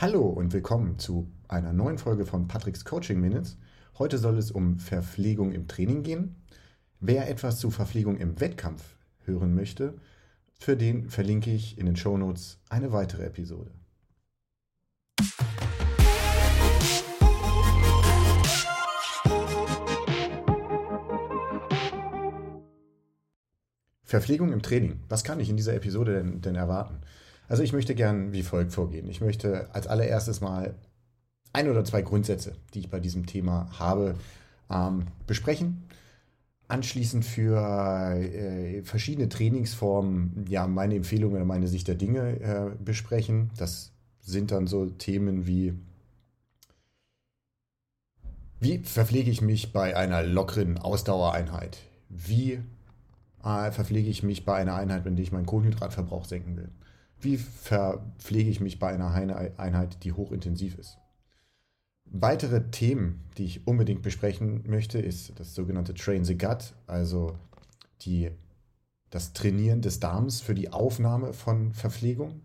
Hallo und willkommen zu einer neuen Folge von Patricks Coaching Minutes. Heute soll es um Verpflegung im Training gehen. Wer etwas zu Verpflegung im Wettkampf hören möchte, für den verlinke ich in den Show Notes eine weitere Episode. Verpflegung im Training. Was kann ich in dieser Episode denn, denn erwarten? Also ich möchte gern wie folgt vorgehen. Ich möchte als allererstes mal ein oder zwei Grundsätze, die ich bei diesem Thema habe, ähm, besprechen. Anschließend für äh, verschiedene Trainingsformen ja meine Empfehlungen oder meine Sicht der Dinge äh, besprechen. Das sind dann so Themen wie wie verpflege ich mich bei einer lockeren Ausdauereinheit? Wie äh, verpflege ich mich bei einer Einheit, in der ich meinen Kohlenhydratverbrauch senken will? Wie verpflege ich mich bei einer Einheit, die hochintensiv ist? Weitere Themen, die ich unbedingt besprechen möchte, ist das sogenannte Train the Gut, also die, das Trainieren des Darms für die Aufnahme von Verpflegung.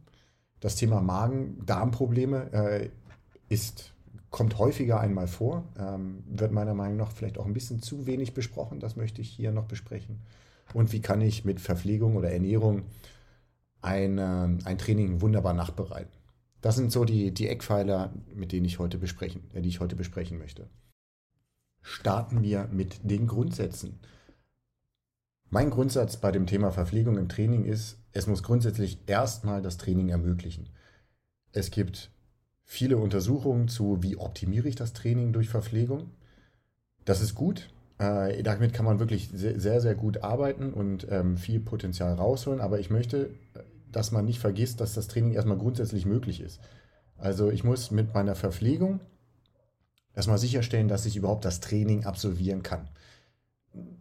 Das Thema Magen-Darm-Probleme äh, kommt häufiger einmal vor, ähm, wird meiner Meinung nach vielleicht auch ein bisschen zu wenig besprochen. Das möchte ich hier noch besprechen und wie kann ich mit Verpflegung oder Ernährung eine, ein Training wunderbar nachbereiten. Das sind so die, die Eckpfeiler, mit denen ich heute besprechen, äh, die ich heute besprechen möchte. Starten wir mit den Grundsätzen. Mein Grundsatz bei dem Thema Verpflegung im Training ist, es muss grundsätzlich erstmal das Training ermöglichen. Es gibt viele Untersuchungen zu, wie optimiere ich das Training durch Verpflegung. Das ist gut, äh, damit kann man wirklich sehr, sehr gut arbeiten und ähm, viel Potenzial rausholen. Aber ich möchte, dass man nicht vergisst, dass das Training erstmal grundsätzlich möglich ist. Also ich muss mit meiner Verpflegung erstmal sicherstellen, dass ich überhaupt das Training absolvieren kann.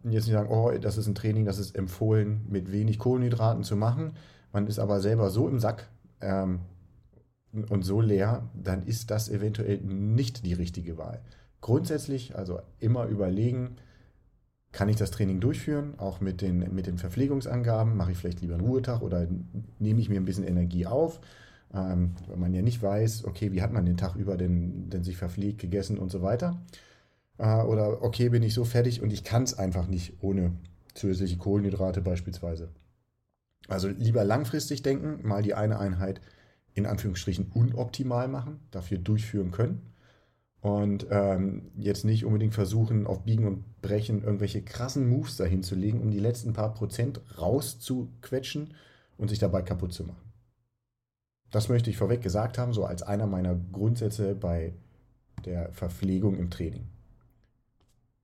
Jetzt nicht sagen, oh, das ist ein Training, das ist empfohlen, mit wenig Kohlenhydraten zu machen. Man ist aber selber so im Sack ähm, und so leer, dann ist das eventuell nicht die richtige Wahl grundsätzlich also immer überlegen, kann ich das Training durchführen, auch mit den, mit den Verpflegungsangaben, mache ich vielleicht lieber einen Ruhetag oder nehme ich mir ein bisschen Energie auf, ähm, weil man ja nicht weiß, okay, wie hat man den Tag über denn, denn sich verpflegt, gegessen und so weiter. Äh, oder okay, bin ich so fertig und ich kann es einfach nicht ohne zusätzliche Kohlenhydrate beispielsweise. Also lieber langfristig denken, mal die eine Einheit in Anführungsstrichen unoptimal machen, dafür durchführen können und ähm, jetzt nicht unbedingt versuchen, auf Biegen und Brechen irgendwelche krassen Moves dahin zu legen, um die letzten paar Prozent rauszuquetschen und sich dabei kaputt zu machen. Das möchte ich vorweg gesagt haben, so als einer meiner Grundsätze bei der Verpflegung im Training.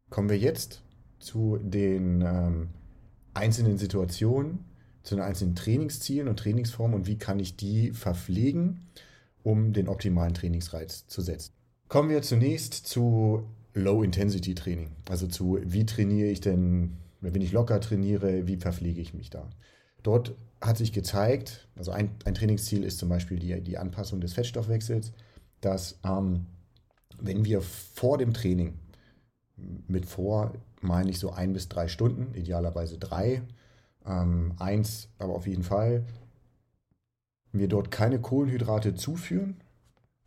Kommen wir jetzt zu den ähm, einzelnen Situationen, zu den einzelnen Trainingszielen und Trainingsformen und wie kann ich die verpflegen, um den optimalen Trainingsreiz zu setzen. Kommen wir zunächst zu Low-Intensity-Training. Also zu, wie trainiere ich denn, wenn ich locker trainiere, wie verpflege ich mich da? Dort hat sich gezeigt, also ein, ein Trainingsziel ist zum Beispiel die, die Anpassung des Fettstoffwechsels, dass ähm, wenn wir vor dem Training, mit vor meine ich so ein bis drei Stunden, idealerweise drei, ähm, eins aber auf jeden Fall, wir dort keine Kohlenhydrate zuführen,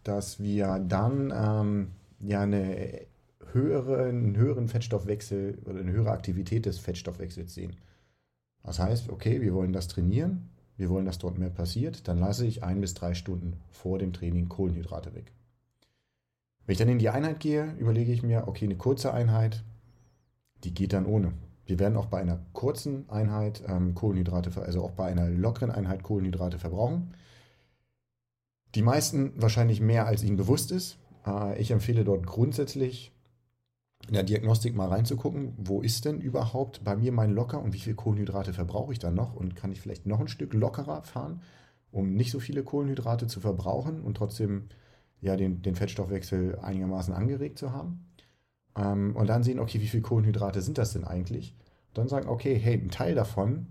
dass wir dann ähm, ja eine höhere, einen höheren Fettstoffwechsel oder eine höhere Aktivität des Fettstoffwechsels sehen. Das heißt, okay, wir wollen das trainieren, wir wollen, dass dort mehr passiert, dann lasse ich ein bis drei Stunden vor dem Training Kohlenhydrate weg. Wenn ich dann in die Einheit gehe, überlege ich mir, okay, eine kurze Einheit, die geht dann ohne. Wir werden auch bei einer kurzen Einheit ähm, Kohlenhydrate, also auch bei einer lockeren Einheit Kohlenhydrate verbrauchen. Die meisten wahrscheinlich mehr, als ihnen bewusst ist. Äh, ich empfehle dort grundsätzlich in der Diagnostik mal reinzugucken, wo ist denn überhaupt bei mir mein Locker und wie viel Kohlenhydrate verbrauche ich dann noch und kann ich vielleicht noch ein Stück lockerer fahren, um nicht so viele Kohlenhydrate zu verbrauchen und trotzdem ja, den, den Fettstoffwechsel einigermaßen angeregt zu haben. Ähm, und dann sehen, okay, wie viele Kohlenhydrate sind das denn eigentlich? Dann sagen, okay, hey, ein Teil davon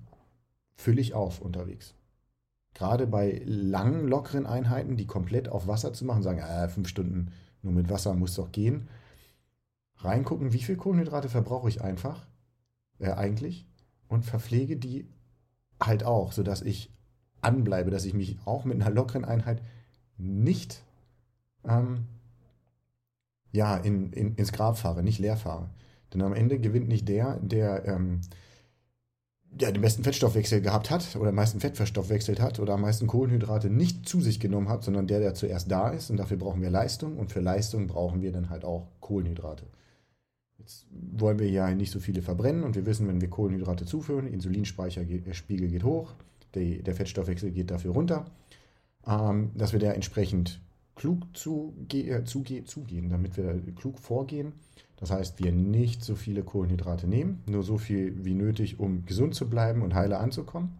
fülle ich auf unterwegs gerade bei langen, lockeren Einheiten, die komplett auf Wasser zu machen, sagen, äh, fünf Stunden nur mit Wasser muss doch gehen. Reingucken, wie viel Kohlenhydrate verbrauche ich einfach, äh, eigentlich, und verpflege die halt auch, sodass ich anbleibe, dass ich mich auch mit einer lockeren Einheit nicht ähm, ja, in, in, ins Grab fahre, nicht leer fahre. Denn am Ende gewinnt nicht der, der ähm, ja, den besten Fettstoffwechsel gehabt hat oder am meisten Fett verstoffwechselt hat oder am meisten Kohlenhydrate nicht zu sich genommen hat, sondern der, der zuerst da ist. Und dafür brauchen wir Leistung. Und für Leistung brauchen wir dann halt auch Kohlenhydrate. Jetzt wollen wir ja nicht so viele verbrennen. Und wir wissen, wenn wir Kohlenhydrate zuführen, Insulinspeicherspiegel geht hoch, der, der Fettstoffwechsel geht dafür runter, ähm, dass wir da entsprechend klug zuge äh, zuge zugehen, damit wir klug vorgehen das heißt, wir nicht so viele Kohlenhydrate nehmen, nur so viel wie nötig, um gesund zu bleiben und heile anzukommen.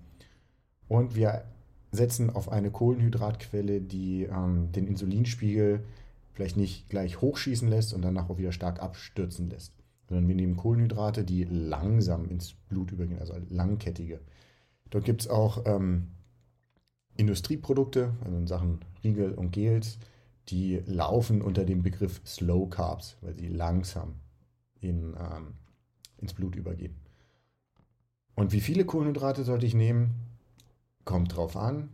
Und wir setzen auf eine Kohlenhydratquelle, die ähm, den Insulinspiegel vielleicht nicht gleich hochschießen lässt und danach auch wieder stark abstürzen lässt. Sondern wir nehmen Kohlenhydrate, die langsam ins Blut übergehen, also langkettige. Dort gibt es auch ähm, Industrieprodukte, also in Sachen Riegel und Gels, die laufen unter dem Begriff Slow Carbs, weil sie langsam in, ähm, ins Blut übergehen. Und wie viele Kohlenhydrate sollte ich nehmen? Kommt drauf an.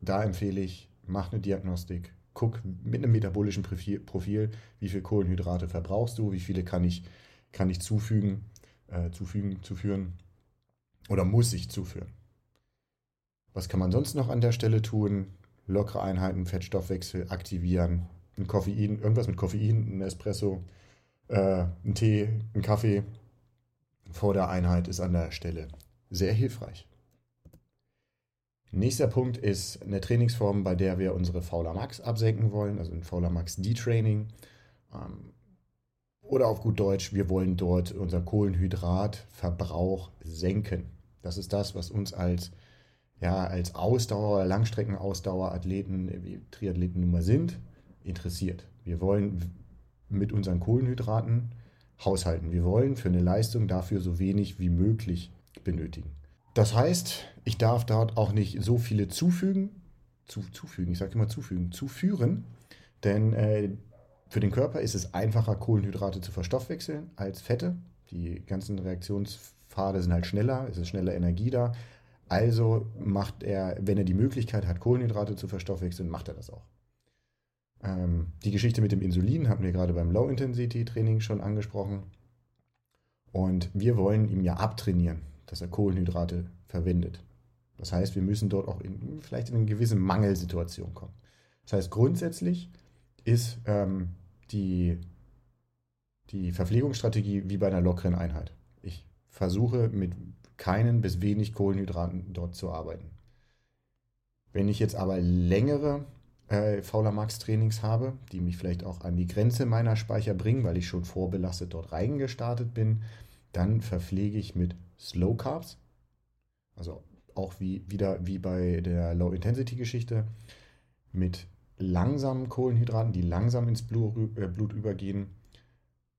Da empfehle ich, mach eine Diagnostik, guck mit einem metabolischen Profil, wie viele Kohlenhydrate verbrauchst du, wie viele kann ich, kann ich zufügen, äh, zufügen, zuführen oder muss ich zuführen. Was kann man sonst noch an der Stelle tun? Lockere Einheiten, Fettstoffwechsel aktivieren, ein Koffein, irgendwas mit Koffein, ein Espresso, äh, ein Tee, ein Kaffee vor der Einheit ist an der Stelle sehr hilfreich. Nächster Punkt ist eine Trainingsform, bei der wir unsere Fauler Max absenken wollen, also ein Fauler Max D-Training. Ähm, oder auf gut Deutsch, wir wollen dort unseren Kohlenhydratverbrauch senken. Das ist das, was uns als ja, als Ausdauer, Langstreckenausdauerathleten, wie Triathleten nun mal sind, interessiert. Wir wollen mit unseren Kohlenhydraten haushalten. Wir wollen für eine Leistung dafür so wenig wie möglich benötigen. Das heißt, ich darf dort auch nicht so viele zufügen, zu, zufügen, ich sage immer zufügen, zuführen, denn äh, für den Körper ist es einfacher, Kohlenhydrate zu verstoffwechseln als Fette. Die ganzen Reaktionspfade sind halt schneller, es ist schneller Energie da. Also macht er, wenn er die Möglichkeit hat, Kohlenhydrate zu verstoffwechseln, macht er das auch. Ähm, die Geschichte mit dem Insulin hatten wir gerade beim Low-Intensity-Training schon angesprochen. Und wir wollen ihm ja abtrainieren, dass er Kohlenhydrate verwendet. Das heißt, wir müssen dort auch in, vielleicht in eine gewisse Mangelsituation kommen. Das heißt, grundsätzlich ist ähm, die, die Verpflegungsstrategie wie bei einer lockeren Einheit. Ich versuche mit keinen bis wenig Kohlenhydraten dort zu arbeiten. Wenn ich jetzt aber längere äh, Fauler Max Trainings habe, die mich vielleicht auch an die Grenze meiner Speicher bringen, weil ich schon vorbelastet dort reingestartet bin, dann verpflege ich mit Slow Carbs, also auch wie, wieder wie bei der Low Intensity Geschichte, mit langsamen Kohlenhydraten, die langsam ins Blut, äh, Blut übergehen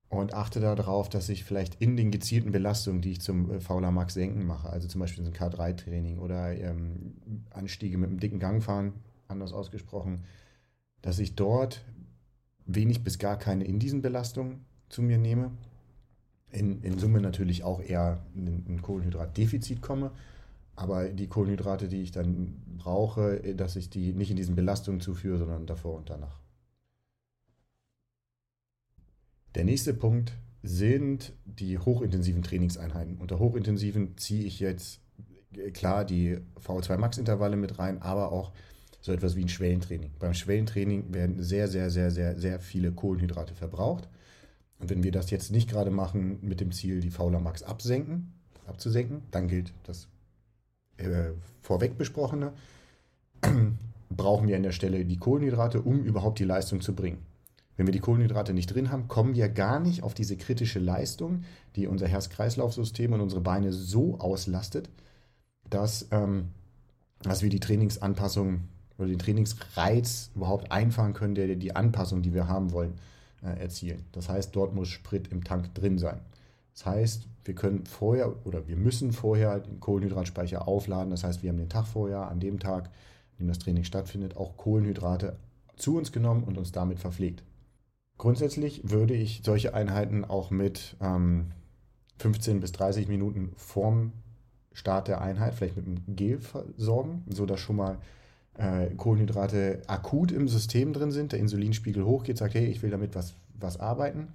und achte darauf, dass ich vielleicht in den gezielten Belastungen, die ich zum äh, Fauler Max senken mache, also zum Beispiel ein K3-Training oder ähm, Anstiege mit einem dicken Gang fahren, anders ausgesprochen, dass ich dort wenig bis gar keine in diesen Belastungen zu mir nehme. In, in Summe natürlich auch eher in ein Kohlenhydratdefizit komme, aber die Kohlenhydrate, die ich dann brauche, äh, dass ich die nicht in diesen Belastungen zuführe, sondern davor und danach. Der nächste Punkt sind die hochintensiven Trainingseinheiten. Unter hochintensiven ziehe ich jetzt äh, klar die VO2 Max Intervalle mit rein, aber auch so etwas wie ein Schwellentraining. Beim Schwellentraining werden sehr, sehr, sehr, sehr, sehr viele Kohlenhydrate verbraucht. Und wenn wir das jetzt nicht gerade machen mit dem Ziel, die Fauler Max absenken, abzusenken, dann gilt das äh, vorweg besprochene, brauchen wir an der Stelle die Kohlenhydrate, um überhaupt die Leistung zu bringen. Wenn wir die Kohlenhydrate nicht drin haben, kommen wir gar nicht auf diese kritische Leistung, die unser Herz-Kreislauf-System und unsere Beine so auslastet, dass, ähm, dass wir die Trainingsanpassung oder den Trainingsreiz überhaupt einfahren können, der die Anpassung, die wir haben wollen, äh, erzielen. Das heißt, dort muss Sprit im Tank drin sein. Das heißt, wir können vorher oder wir müssen vorher den Kohlenhydratspeicher aufladen. Das heißt, wir haben den Tag vorher, an dem Tag, an dem das Training stattfindet, auch Kohlenhydrate zu uns genommen und uns damit verpflegt. Grundsätzlich würde ich solche Einheiten auch mit ähm, 15 bis 30 Minuten vorm Start der Einheit, vielleicht mit einem Gel versorgen, sodass schon mal äh, Kohlenhydrate akut im System drin sind, der Insulinspiegel hochgeht, sagt, hey, ich will damit was, was arbeiten,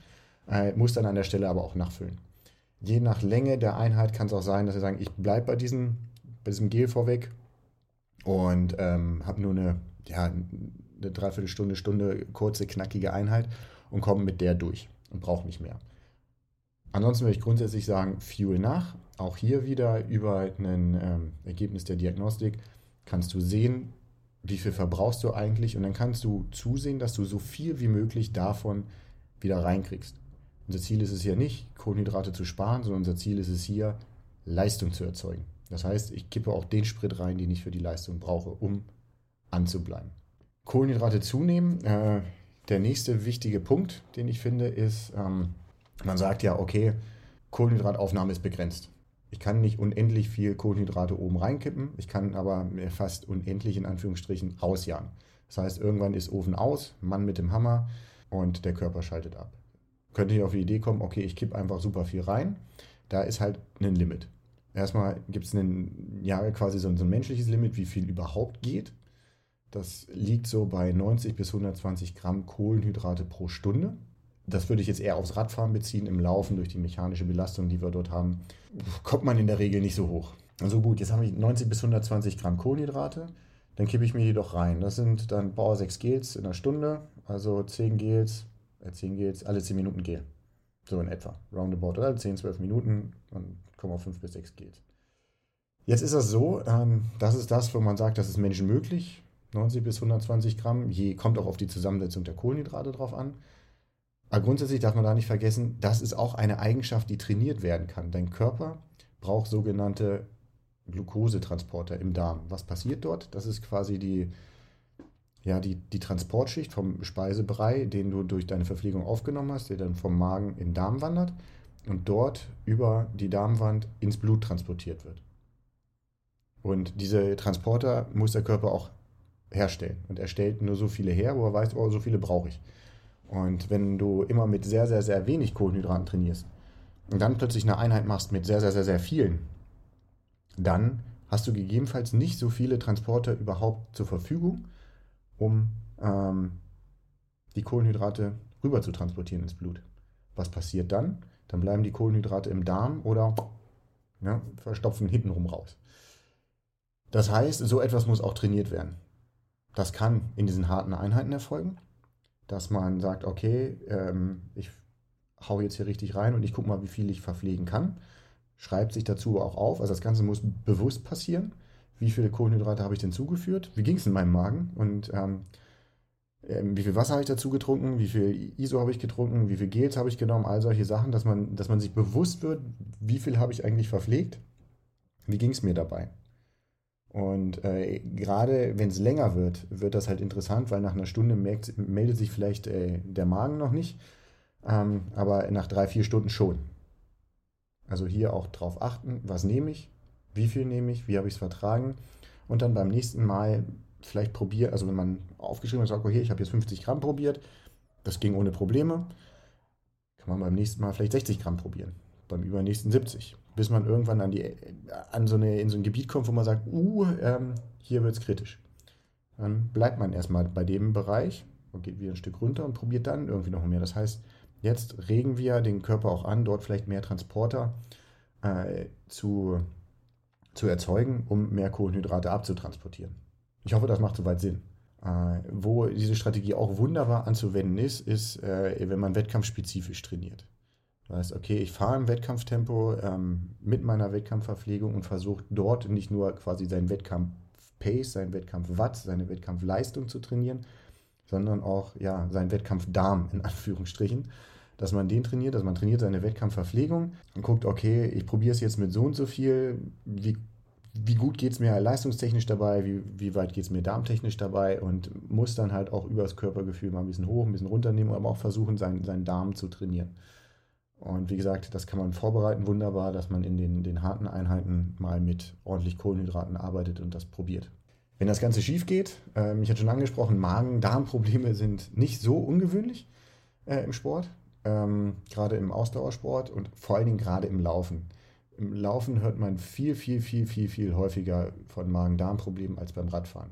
äh, muss dann an der Stelle aber auch nachfüllen. Je nach Länge der Einheit kann es auch sein, dass sie sagen, ich bleibe bei, diesem, bei diesem Gel vorweg und ähm, habe nur eine, ja, eine Dreiviertelstunde, Stunde kurze, knackige Einheit und komme mit der durch und brauche nicht mehr. Ansonsten würde ich grundsätzlich sagen, Fuel nach. Auch hier wieder über ein ähm, Ergebnis der Diagnostik kannst du sehen, wie viel verbrauchst du eigentlich und dann kannst du zusehen, dass du so viel wie möglich davon wieder reinkriegst. Unser Ziel ist es hier nicht, Kohlenhydrate zu sparen, sondern unser Ziel ist es hier, Leistung zu erzeugen. Das heißt, ich kippe auch den Sprit rein, den ich für die Leistung brauche, um anzubleiben. Kohlenhydrate zunehmen. Äh, der nächste wichtige Punkt, den ich finde, ist, ähm, man sagt ja, okay, Kohlenhydrataufnahme ist begrenzt. Ich kann nicht unendlich viel Kohlenhydrate oben reinkippen, ich kann aber fast unendlich in Anführungsstrichen rausjagen. Das heißt, irgendwann ist Ofen aus, Mann mit dem Hammer und der Körper schaltet ab. Könnte ich auf die Idee kommen, okay, ich kippe einfach super viel rein. Da ist halt ein Limit. Erstmal gibt es ja, quasi so ein, so ein menschliches Limit, wie viel überhaupt geht. Das liegt so bei 90 bis 120 Gramm Kohlenhydrate pro Stunde. Das würde ich jetzt eher aufs Radfahren beziehen. Im Laufen durch die mechanische Belastung, die wir dort haben, kommt man in der Regel nicht so hoch. Also gut, jetzt habe ich 90 bis 120 Gramm Kohlenhydrate. Dann kippe ich mir jedoch rein. Das sind dann Bauer 6 Gels in einer Stunde. Also 10 Gels, äh 10 Gels, alle 10 Minuten Gel. So in etwa. Roundabout, oder? 10, 12 Minuten und kommen auf 5 bis 6 Gels. Jetzt ist das so, ähm, das ist das, wo man sagt, das ist Menschen möglich. 90 bis 120 Gramm. Je, kommt auch auf die Zusammensetzung der Kohlenhydrate drauf an. Aber grundsätzlich darf man da nicht vergessen, das ist auch eine Eigenschaft, die trainiert werden kann. Dein Körper braucht sogenannte Glukosetransporter im Darm. Was passiert dort? Das ist quasi die, ja, die, die Transportschicht vom Speisebrei, den du durch deine Verpflegung aufgenommen hast, der dann vom Magen in den Darm wandert und dort über die Darmwand ins Blut transportiert wird. Und diese Transporter muss der Körper auch herstellen. Und er stellt nur so viele her, wo er weiß, oh, so viele brauche ich. Und wenn du immer mit sehr, sehr, sehr wenig Kohlenhydraten trainierst und dann plötzlich eine Einheit machst mit sehr, sehr, sehr, sehr vielen, dann hast du gegebenenfalls nicht so viele Transporter überhaupt zur Verfügung, um ähm, die Kohlenhydrate rüber zu transportieren ins Blut. Was passiert dann? Dann bleiben die Kohlenhydrate im Darm oder ja, verstopfen hintenrum raus. Das heißt, so etwas muss auch trainiert werden. Das kann in diesen harten Einheiten erfolgen, dass man sagt, okay, ähm, ich hau jetzt hier richtig rein und ich gucke mal, wie viel ich verpflegen kann. Schreibt sich dazu auch auf. Also das Ganze muss bewusst passieren. Wie viele Kohlenhydrate habe ich denn zugeführt? Wie ging es in meinem Magen? Und ähm, ähm, wie viel Wasser habe ich dazu getrunken? Wie viel ISO habe ich getrunken? Wie viel Gels habe ich genommen? All solche Sachen, dass man, dass man sich bewusst wird, wie viel habe ich eigentlich verpflegt? Wie ging es mir dabei? Und äh, gerade wenn es länger wird, wird das halt interessant, weil nach einer Stunde merkt, meldet sich vielleicht äh, der Magen noch nicht, ähm, aber nach drei, vier Stunden schon. Also hier auch drauf achten, was nehme ich, wie viel nehme ich, wie habe ich es vertragen. Und dann beim nächsten Mal vielleicht probieren, also wenn man aufgeschrieben hat, sagt, okay, ich habe jetzt 50 Gramm probiert, das ging ohne Probleme, kann man beim nächsten Mal vielleicht 60 Gramm probieren, beim übernächsten 70 bis man irgendwann an, die, an so eine, in so ein Gebiet kommt, wo man sagt, uh, ähm, hier wird es kritisch. Dann bleibt man erstmal bei dem Bereich und geht wieder ein Stück runter und probiert dann irgendwie noch mehr. Das heißt, jetzt regen wir den Körper auch an, dort vielleicht mehr Transporter äh, zu, zu erzeugen, um mehr Kohlenhydrate abzutransportieren. Ich hoffe, das macht soweit Sinn. Äh, wo diese Strategie auch wunderbar anzuwenden ist, ist, äh, wenn man wettkampfspezifisch trainiert. Das heißt, okay, ich fahre im Wettkampftempo ähm, mit meiner Wettkampfverpflegung und versuche dort nicht nur quasi seinen Wettkampf-Pace, seinen Wettkampf-Watt, seine Wettkampfleistung zu trainieren, sondern auch ja, seinen Wettkampfdarm in Anführungsstrichen, dass man den trainiert, dass man trainiert seine Wettkampfverpflegung und guckt, okay, ich probiere es jetzt mit so und so viel, wie, wie gut geht es mir leistungstechnisch dabei, wie, wie weit geht es mir darmtechnisch dabei und muss dann halt auch über das Körpergefühl mal ein bisschen hoch, ein bisschen runternehmen, aber auch versuchen, seinen, seinen Darm zu trainieren. Und wie gesagt, das kann man vorbereiten wunderbar, dass man in den, den harten Einheiten mal mit ordentlich Kohlenhydraten arbeitet und das probiert. Wenn das Ganze schief geht, äh, ich hatte schon angesprochen, Magen-Darm-Probleme sind nicht so ungewöhnlich äh, im Sport, ähm, gerade im Ausdauersport und vor allen Dingen gerade im Laufen. Im Laufen hört man viel, viel, viel, viel, viel häufiger von Magen-Darm-Problemen als beim Radfahren.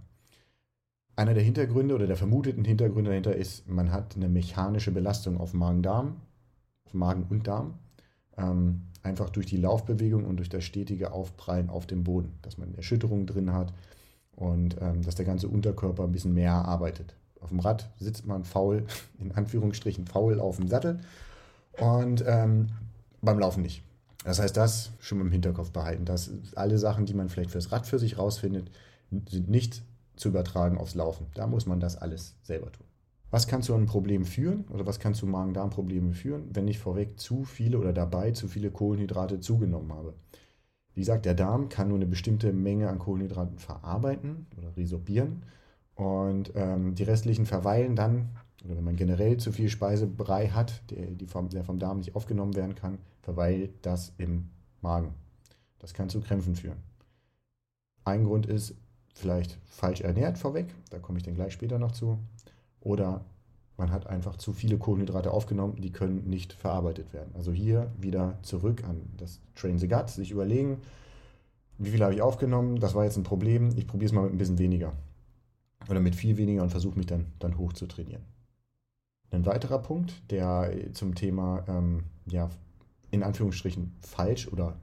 einer der Hintergründe oder der vermuteten Hintergründe dahinter ist, man hat eine mechanische Belastung auf Magen-Darm, Magen und Darm, ähm, einfach durch die Laufbewegung und durch das stetige Aufprallen auf dem Boden, dass man Erschütterungen drin hat und ähm, dass der ganze Unterkörper ein bisschen mehr arbeitet. Auf dem Rad sitzt man faul, in Anführungsstrichen faul auf dem Sattel und ähm, beim Laufen nicht. Das heißt, das schon mal im Hinterkopf behalten. Dass alle Sachen, die man vielleicht fürs Rad für sich rausfindet, sind nicht zu übertragen aufs Laufen. Da muss man das alles selber tun. Was kann zu einem Problem führen oder was kann zu Magen-Darm-Problemen führen, wenn ich vorweg zu viele oder dabei zu viele Kohlenhydrate zugenommen habe? Wie gesagt, der Darm kann nur eine bestimmte Menge an Kohlenhydraten verarbeiten oder resorbieren und ähm, die restlichen verweilen dann, oder wenn man generell zu viel Speisebrei hat, der, die vom, der vom Darm nicht aufgenommen werden kann, verweilt das im Magen. Das kann zu Krämpfen führen. Ein Grund ist vielleicht falsch ernährt vorweg, da komme ich dann gleich später noch zu. Oder man hat einfach zu viele Kohlenhydrate aufgenommen, die können nicht verarbeitet werden. Also hier wieder zurück an das Train the Gut, sich überlegen, wie viel habe ich aufgenommen, das war jetzt ein Problem, ich probiere es mal mit ein bisschen weniger. Oder mit viel weniger und versuche mich dann, dann hoch zu trainieren. Ein weiterer Punkt, der zum Thema, ähm, ja, in Anführungsstrichen falsch oder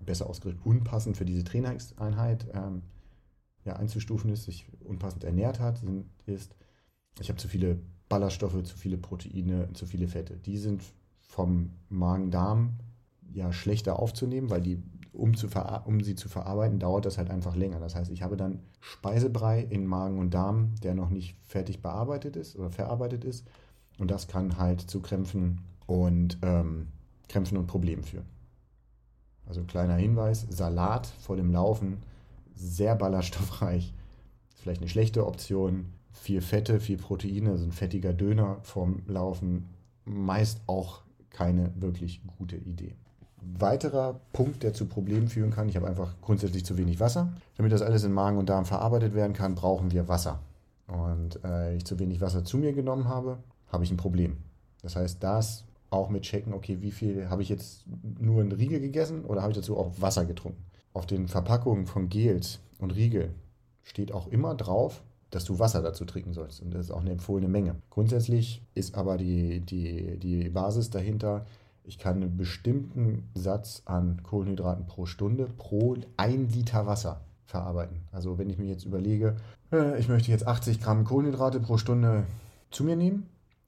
besser ausgedrückt unpassend für diese Trainingseinheit ähm, ja, einzustufen ist, sich unpassend ernährt hat, sind, ist, ich habe zu viele Ballaststoffe, zu viele Proteine, zu viele Fette. Die sind vom Magen-Darm ja schlechter aufzunehmen, weil die, um, zu um sie zu verarbeiten, dauert das halt einfach länger. Das heißt, ich habe dann Speisebrei in Magen und Darm, der noch nicht fertig bearbeitet ist oder verarbeitet ist. Und das kann halt zu Krämpfen und ähm, Krämpfen und Problemen führen. Also kleiner Hinweis, Salat vor dem Laufen, sehr ballaststoffreich, vielleicht eine schlechte Option viel Fette, viel Proteine, also ein fettiger Döner vom Laufen, meist auch keine wirklich gute Idee. Weiterer Punkt, der zu Problemen führen kann, ich habe einfach grundsätzlich zu wenig Wasser. Damit das alles in Magen und Darm verarbeitet werden kann, brauchen wir Wasser. Und äh, ich zu wenig Wasser zu mir genommen habe, habe ich ein Problem. Das heißt, das auch mit checken, okay, wie viel habe ich jetzt nur einen Riegel gegessen oder habe ich dazu auch Wasser getrunken? Auf den Verpackungen von Gels und Riegel steht auch immer drauf, dass du Wasser dazu trinken sollst. Und das ist auch eine empfohlene Menge. Grundsätzlich ist aber die, die, die Basis dahinter, ich kann einen bestimmten Satz an Kohlenhydraten pro Stunde pro ein Liter Wasser verarbeiten. Also wenn ich mir jetzt überlege, äh, ich möchte jetzt 80 Gramm Kohlenhydrate pro Stunde zu mir nehmen,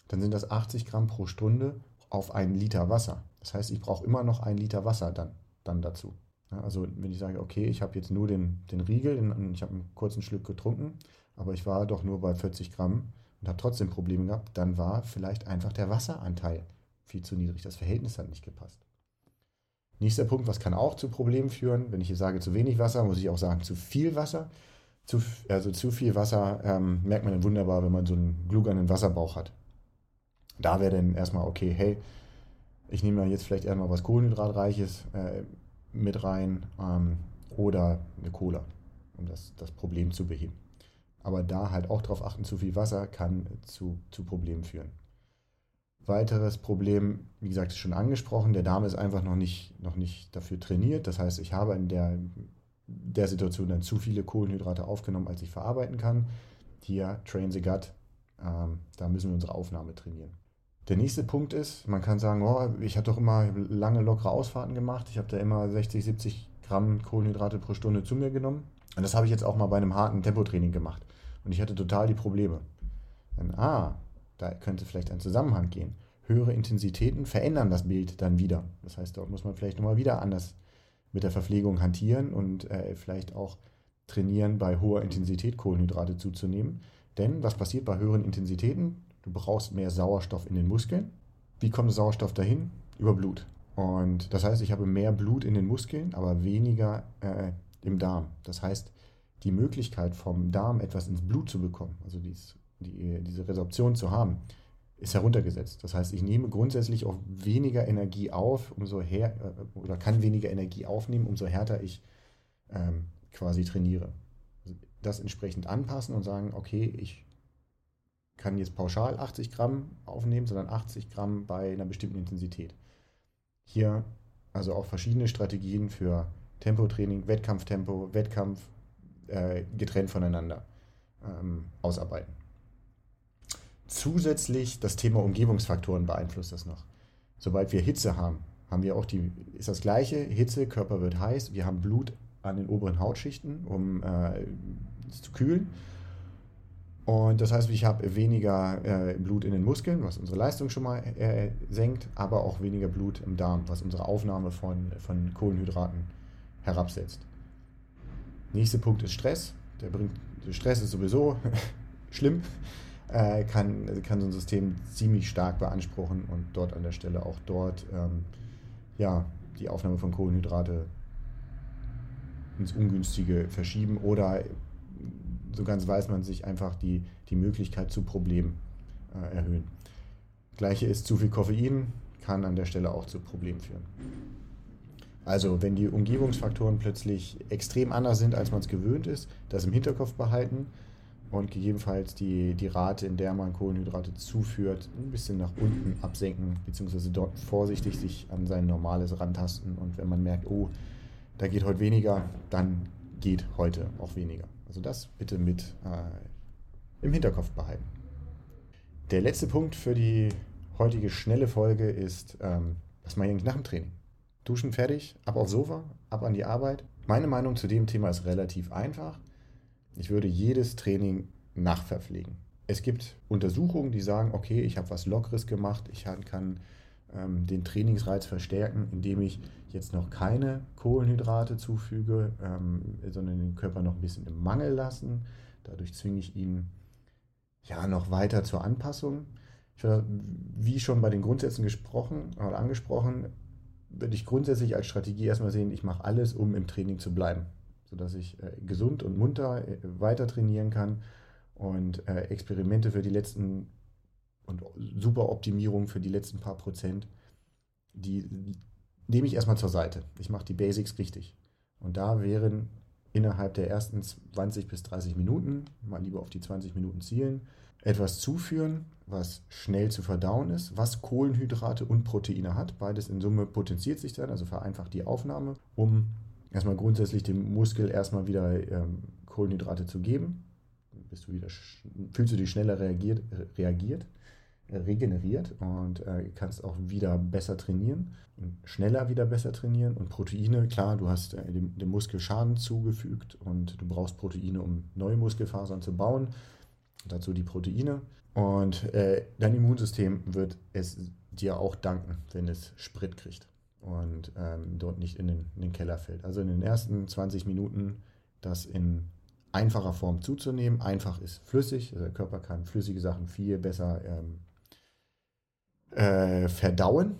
dann sind das 80 Gramm pro Stunde auf einen Liter Wasser. Das heißt, ich brauche immer noch ein Liter Wasser dann, dann dazu. also wenn ich sage, okay, ich habe jetzt nur den, den Riegel, den, ich habe einen kurzen Schluck getrunken, aber ich war doch nur bei 40 Gramm und habe trotzdem Probleme gehabt, dann war vielleicht einfach der Wasseranteil viel zu niedrig. Das Verhältnis hat nicht gepasst. Nächster Punkt, was kann auch zu Problemen führen? Wenn ich hier sage zu wenig Wasser, muss ich auch sagen zu viel Wasser. Zu, also zu viel Wasser ähm, merkt man dann wunderbar, wenn man so einen glugernen Wasserbauch hat. Da wäre dann erstmal okay, hey, ich nehme jetzt vielleicht erstmal was Kohlenhydratreiches äh, mit rein ähm, oder eine Cola, um das, das Problem zu beheben. Aber da halt auch darauf achten, zu viel Wasser kann zu, zu Problemen führen. Weiteres Problem, wie gesagt, ist schon angesprochen, der Darm ist einfach noch nicht, noch nicht dafür trainiert. Das heißt, ich habe in der, der Situation dann zu viele Kohlenhydrate aufgenommen, als ich verarbeiten kann. Hier, train the gut, ähm, da müssen wir unsere Aufnahme trainieren. Der nächste Punkt ist, man kann sagen, oh, ich habe doch immer lange lockere Ausfahrten gemacht. Ich habe da immer 60, 70 Gramm Kohlenhydrate pro Stunde zu mir genommen. Und das habe ich jetzt auch mal bei einem harten Tempotraining gemacht. Und ich hatte total die Probleme. Dann, ah, da könnte vielleicht ein Zusammenhang gehen. Höhere Intensitäten verändern das Bild dann wieder. Das heißt, dort muss man vielleicht nochmal wieder anders mit der Verpflegung hantieren und äh, vielleicht auch trainieren, bei hoher Intensität Kohlenhydrate zuzunehmen. Denn was passiert bei höheren Intensitäten? Du brauchst mehr Sauerstoff in den Muskeln. Wie kommt Sauerstoff dahin? Über Blut. Und das heißt, ich habe mehr Blut in den Muskeln, aber weniger äh, im Darm. Das heißt, die Möglichkeit vom Darm etwas ins Blut zu bekommen, also dies, die, diese Resorption zu haben, ist heruntergesetzt. Das heißt, ich nehme grundsätzlich auch weniger Energie auf, umso her äh, oder kann weniger Energie aufnehmen, umso härter ich ähm, quasi trainiere. Also das entsprechend anpassen und sagen, okay, ich kann jetzt pauschal 80 Gramm aufnehmen, sondern 80 Gramm bei einer bestimmten Intensität. Hier also auch verschiedene Strategien für Tempotraining, Wettkampftempo, Wettkampf, äh, getrennt voneinander. ähm, ausarbeiten. Zusätzlich das Thema Umgebungsfaktoren beeinflusst das noch. Sobald wir Hitze haben, haben wir auch die, ist das gleiche, Hitze, Körper wird heiß, wir haben Blut an den oberen Hautschichten, um äh, es zu kühlen. Und das heißt, ich habe weniger äh, Blut in den Muskeln, was unsere Leistung schon mal äh, senkt, aber auch weniger Blut im Darm, was unsere Aufnahme von, von Kohlenhydraten herabsetzt. Nächster Punkt ist Stress. Der bringt, Stress ist sowieso schlimm, äh, kann, kann so ein System ziemlich stark beanspruchen und dort an der Stelle auch dort ähm, ja, die Aufnahme von Kohlenhydrate ins Ungünstige verschieben oder so ganz weiß man sich einfach die, die Möglichkeit zu Problemen äh, erhöhen. Gleiche ist zu viel Koffein, kann an der Stelle auch zu Problemen führen. Also wenn die Umgebungsfaktoren plötzlich extrem anders sind, als man es gewöhnt ist, das im Hinterkopf behalten und gegebenenfalls die, die Rate, in der man Kohlenhydrate zuführt, ein bisschen nach unten absenken, beziehungsweise dort vorsichtig sich an sein normales rantasten. Und wenn man merkt, oh, da geht heute weniger, dann geht heute auch weniger. Also das bitte mit äh, im Hinterkopf behalten. Der letzte Punkt für die heutige schnelle Folge ist, ähm, was ich eigentlich nach dem Training? Duschen fertig, ab aufs Sofa, ab an die Arbeit. Meine Meinung zu dem Thema ist relativ einfach. Ich würde jedes Training nachverpflegen. Es gibt Untersuchungen, die sagen, okay, ich habe was Lockeres gemacht, ich kann ähm, den Trainingsreiz verstärken, indem ich jetzt noch keine Kohlenhydrate zufüge, ähm, sondern den Körper noch ein bisschen im Mangel lassen. Dadurch zwinge ich ihn ja noch weiter zur Anpassung. Ich wie schon bei den Grundsätzen gesprochen oder angesprochen, würde ich grundsätzlich als Strategie erstmal sehen, ich mache alles, um im Training zu bleiben, sodass ich äh, gesund und munter äh, weiter trainieren kann und äh, Experimente für die letzten und super Optimierung für die letzten paar Prozent, die nehme ich erstmal zur Seite. Ich mache die Basics richtig. Und da wären innerhalb der ersten 20 bis 30 Minuten, mal lieber auf die 20 Minuten zielen, etwas zuführen, was schnell zu verdauen ist, was Kohlenhydrate und Proteine hat. Beides in Summe potenziert sich dann, also vereinfacht die Aufnahme, um erstmal grundsätzlich dem Muskel erstmal wieder ähm, Kohlenhydrate zu geben. Bist du wieder, fühlst du dich schneller reagiert, reagiert regeneriert und äh, kannst auch wieder besser trainieren schneller wieder besser trainieren. Und Proteine, klar, du hast äh, dem, dem, Muskel Schaden zugefügt und du brauchst Proteine, um neue Muskelfasern zu bauen. Dazu die Proteine. Und äh, dein Immunsystem wird es dir auch danken, wenn es Sprit kriegt und ähm, dort nicht in den, in den Keller fällt. Also in den ersten 20 Minuten das in einfacher Form zuzunehmen. Einfach ist flüssig, also der Körper kann flüssige Sachen viel besser ähm, äh, verdauen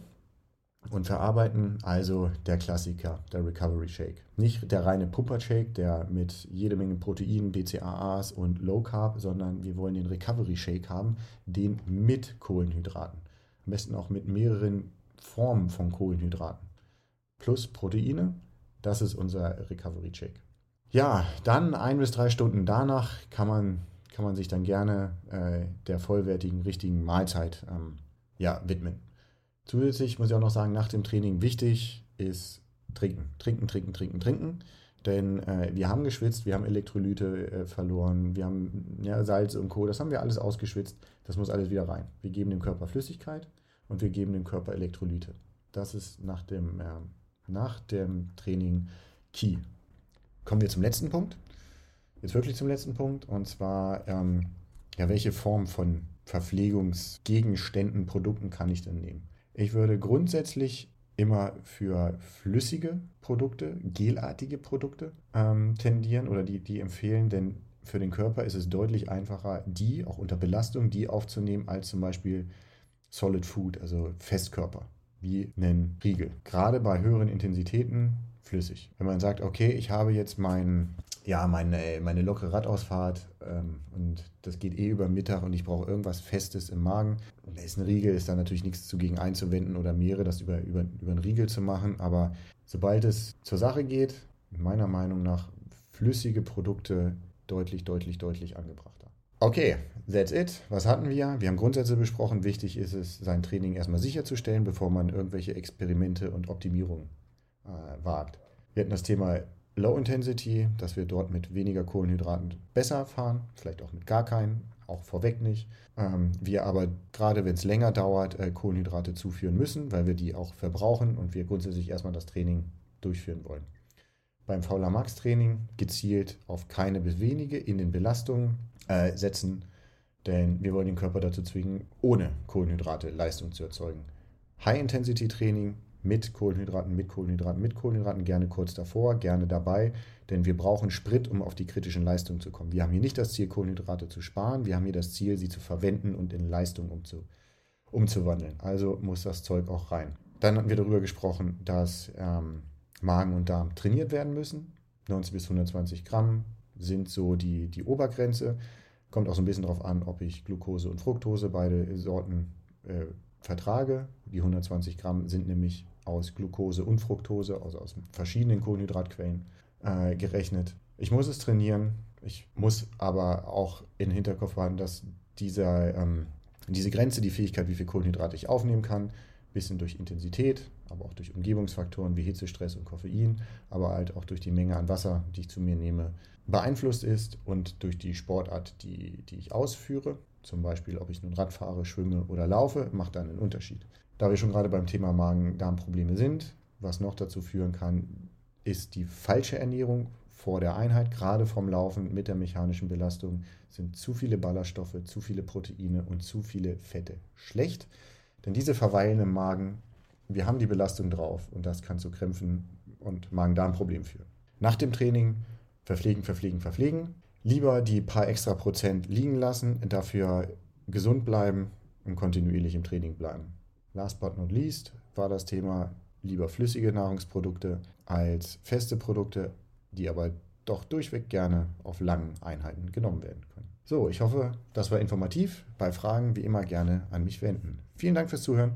und verarbeiten. Also der Klassiker, der Recovery Shake. Nicht der reine Pumper Shake, der mit jede Menge Proteinen, BCAAs und Low Carb, sondern wir wollen den Recovery Shake haben, den mit Kohlenhydraten. Am besten auch mit mehreren Formen von Kohlenhydraten. Plus Proteine, das ist unser Recovery Shake. Ja, dann ein bis drei Stunden danach kann man, kann man sich dann gerne äh, der vollwertigen, richtigen Mahlzeit ähm, ja, widmen. Zusätzlich muss ich auch noch sagen, nach dem Training wichtig ist trinken. Trinken, trinken, trinken, trinken. Denn äh, wir haben geschwitzt, wir haben Elektrolyte äh, verloren, wir haben ja, Salz und Co. Das haben wir alles ausgeschwitzt. Das muss alles wieder rein. Wir geben dem Körper Flüssigkeit und wir geben dem Körper Elektrolyte. Das ist nach dem, äh, nach dem Training Key. Kommen wir zum letzten Punkt. Jetzt wirklich zum letzten Punkt. Und zwar, ähm, ja, welche Form von Verpflegungsgegenständen, Produkten kann ich denn nehmen? Ich würde grundsätzlich immer für flüssige Produkte, gelartige Produkte ähm, tendieren oder die, die empfehlen, denn für den Körper ist es deutlich einfacher, die auch unter Belastung, die aufzunehmen, als zum Beispiel Solid Food, also Festkörper, wie einen Riegel. Gerade bei höheren Intensitäten flüssig. Wenn man sagt, okay, ich habe jetzt mein ja, meine, meine lockere Radausfahrt ähm, und das geht eh über Mittag und ich brauche irgendwas Festes im Magen. Da ist ein Riegel, ist da natürlich nichts dagegen einzuwenden oder mehrere, das über, über, über einen Riegel zu machen. Aber sobald es zur Sache geht, meiner Meinung nach flüssige Produkte deutlich, deutlich, deutlich angebrachter. Okay, that's it. Was hatten wir? Wir haben Grundsätze besprochen. Wichtig ist es, sein Training erstmal sicherzustellen, bevor man irgendwelche Experimente und Optimierungen äh, wagt. Wir hatten das Thema Low Intensity, dass wir dort mit weniger Kohlenhydraten besser fahren, vielleicht auch mit gar keinen, auch vorweg nicht. Ähm, wir aber gerade, wenn es länger dauert, äh, Kohlenhydrate zuführen müssen, weil wir die auch verbrauchen und wir grundsätzlich erstmal das Training durchführen wollen. Beim Fauler Max Training gezielt auf keine bis wenige in den Belastungen äh, setzen, denn wir wollen den Körper dazu zwingen, ohne Kohlenhydrate Leistung zu erzeugen. High-Intensity-Training mit Kohlenhydraten, mit Kohlenhydraten, mit Kohlenhydraten, gerne kurz davor, gerne dabei, denn wir brauchen Sprit, um auf die kritischen Leistungen zu kommen. Wir haben hier nicht das Ziel, Kohlenhydrate zu sparen, wir haben hier das Ziel, sie zu verwenden und in Leistung umzu, umzuwandeln. Also muss das Zeug auch rein. Dann hatten wir darüber gesprochen, dass ähm, Magen und Darm trainiert werden müssen. 90 bis 120 Gramm sind so die, die Obergrenze. Kommt auch so ein bisschen darauf an, ob ich Glucose und Fructose, beide Sorten, äh, vertrage. Die 120 Gramm sind nämlich aus Glucose und Fructose, also aus verschiedenen Kohlenhydratquellen äh, gerechnet. Ich muss es trainieren. Ich muss aber auch in den Hinterkopf behalten, dass dieser, ähm, diese Grenze, die Fähigkeit, wie viel Kohlenhydrate ich aufnehmen kann, ein bisschen durch Intensität, aber auch durch Umgebungsfaktoren wie Hitze, Stress und Koffein, aber halt auch durch die Menge an Wasser, die ich zu mir nehme, beeinflusst ist und durch die Sportart, die, die ich ausführe. Zum Beispiel, ob ich nun Rad fahre, schwimme oder laufe, macht dann einen Unterschied. Da wir schon gerade beim Thema Magen-Darm-Probleme sind, was noch dazu führen kann, ist die falsche Ernährung vor der Einheit, gerade vom Laufen mit der mechanischen Belastung, sind zu viele Ballaststoffe, zu viele Proteine und zu viele Fette schlecht. Denn diese verweilen im Magen, wir haben die Belastung drauf und das kann zu Krämpfen und Magen-Darm-Problemen führen. Nach dem Training verpflegen, verpflegen, verpflegen. Lieber die paar extra Prozent liegen lassen, dafür gesund bleiben und kontinuierlich im Training bleiben. Last but not least war das Thema lieber flüssige Nahrungsprodukte als feste Produkte, die aber doch durchweg gerne auf langen Einheiten genommen werden können. So, ich hoffe, das war informativ. Bei Fragen wie immer gerne an mich wenden. Vielen Dank fürs Zuhören.